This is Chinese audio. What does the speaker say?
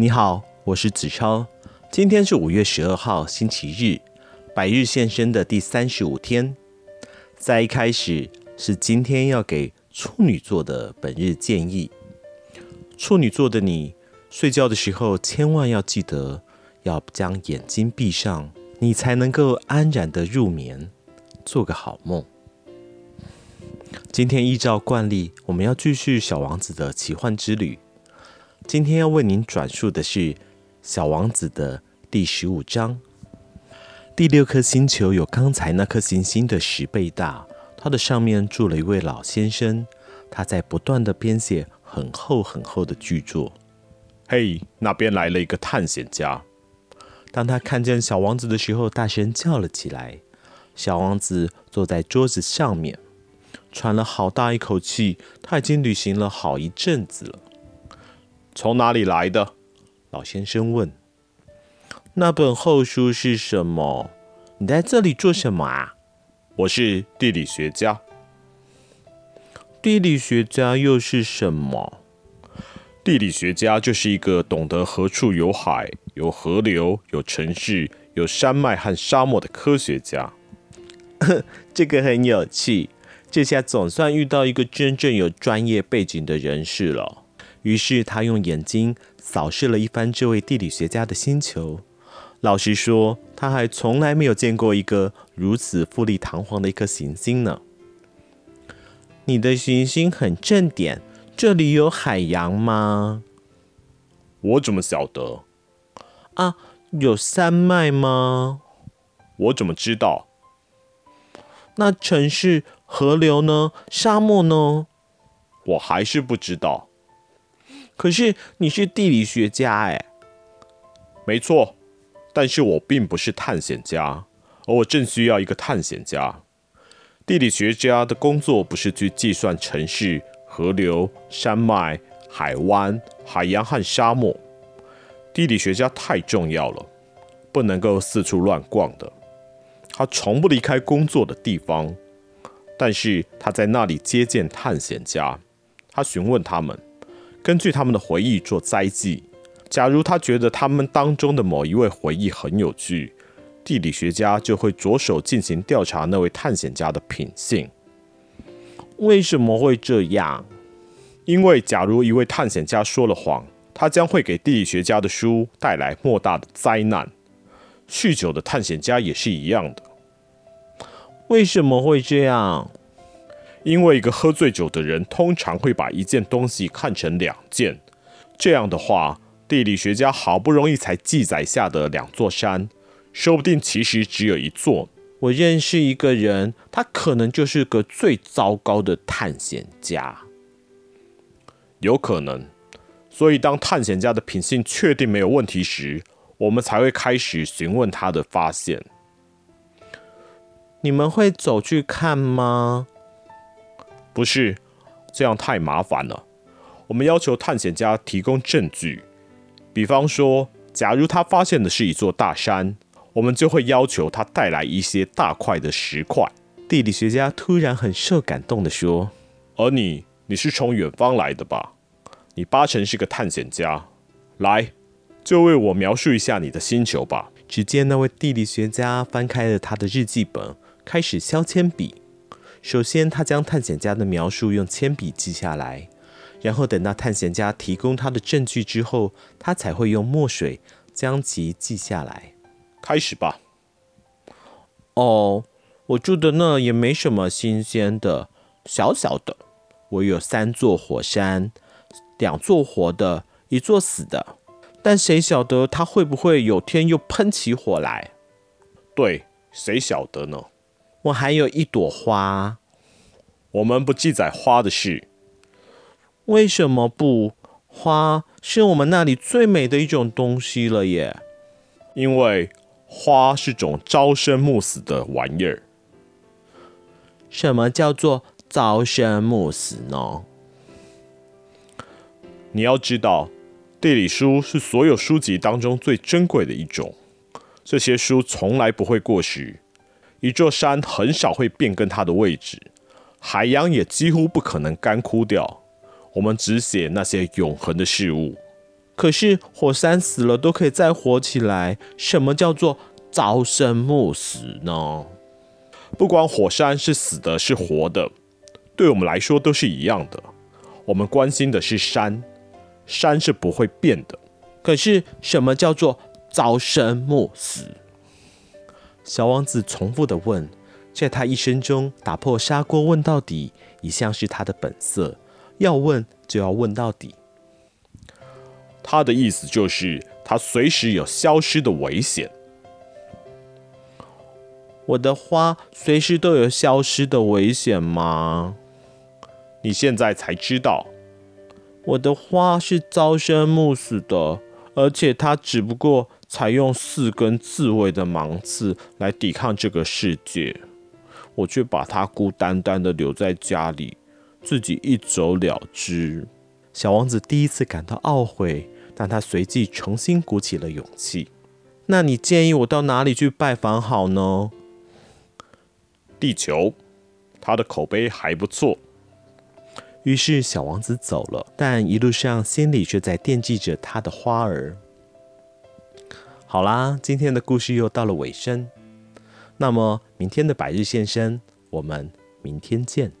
你好，我是子超。今天是五月十二号，星期日，百日献身的第三十五天。在一开始是今天要给处女座的本日建议。处女座的你，睡觉的时候千万要记得要将眼睛闭上，你才能够安然的入眠，做个好梦。今天依照惯例，我们要继续小王子的奇幻之旅。今天要为您转述的是《小王子》的第十五章。第六颗星球有刚才那颗行星的十倍大，它的上面住了一位老先生，他在不断的编写很厚很厚的巨作。嘿，那边来了一个探险家。当他看见小王子的时候，大声叫了起来。小王子坐在桌子上面，喘了好大一口气。他已经旅行了好一阵子了。从哪里来的？老先生问。那本厚书是什么？你在这里做什么啊？我是地理学家。地理学家又是什么？地理学家就是一个懂得何处有海、有河流、有城市、有山脉和沙漠的科学家。这个很有趣，这下总算遇到一个真正有专业背景的人士了。于是他用眼睛扫视了一番这位地理学家的星球。老实说，他还从来没有见过一个如此富丽堂皇的一颗行星呢。你的行星很正点，这里有海洋吗？我怎么晓得？啊，有山脉吗？我怎么知道？那城市、河流呢？沙漠呢？我还是不知道。可是你是地理学家哎，没错，但是我并不是探险家，而我正需要一个探险家。地理学家的工作不是去计算城市、河流、山脉、海湾、海洋和沙漠。地理学家太重要了，不能够四处乱逛的。他从不离开工作的地方，但是他在那里接见探险家，他询问他们。根据他们的回忆做摘记。假如他觉得他们当中的某一位回忆很有趣，地理学家就会着手进行调查那位探险家的品性。为什么会这样？因为假如一位探险家说了谎，他将会给地理学家的书带来莫大的灾难。酗酒的探险家也是一样的。为什么会这样？因为一个喝醉酒的人通常会把一件东西看成两件，这样的话，地理学家好不容易才记载下的两座山，说不定其实只有一座。我认识一个人，他可能就是个最糟糕的探险家。有可能，所以当探险家的品性确定没有问题时，我们才会开始询问他的发现。你们会走去看吗？不是，这样太麻烦了。我们要求探险家提供证据，比方说，假如他发现的是一座大山，我们就会要求他带来一些大块的石块。地理学家突然很受感动地说：“而你，你是从远方来的吧？你八成是个探险家。来，就为我描述一下你的星球吧。”只见那位地理学家翻开了他的日记本，开始削铅笔。首先，他将探险家的描述用铅笔记下来，然后等到探险家提供他的证据之后，他才会用墨水将其记下来。开始吧。哦，我住的那也没什么新鲜的，小小的。我有三座火山，两座活的，一座死的。但谁晓得他会不会有天又喷起火来？对，谁晓得呢？我还有一朵花，我们不记载花的事。为什么不？花是我们那里最美的一种东西了耶。因为花是种朝生暮死的玩意儿。什么叫做朝生暮死呢？你要知道，地理书是所有书籍当中最珍贵的一种，这些书从来不会过时。一座山很少会变更它的位置，海洋也几乎不可能干枯掉。我们只写那些永恒的事物。可是火山死了都可以再活起来，什么叫做朝生暮死呢？不管火山是死的，是活的，对我们来说都是一样的。我们关心的是山，山是不会变的。可是什么叫做朝生暮死？小王子重复的问，在他一生中打破砂锅问到底，一向是他的本色。要问就要问到底。他的意思就是，他随时有消失的危险。我的花随时都有消失的危险吗？你现在才知道，我的花是朝生暮死的，而且它只不过采用四根刺猬的芒刺来抵抗这个世界，我却把他孤单单的留在家里，自己一走了之。小王子第一次感到懊悔。但他随即重新鼓起了勇气。那你建议我到哪里去拜访好呢？地球，他的口碑还不错。于是小王子走了，但一路上心里却在惦记着他的花儿。好啦，今天的故事又到了尾声。那么明天的百日现身，我们明天见。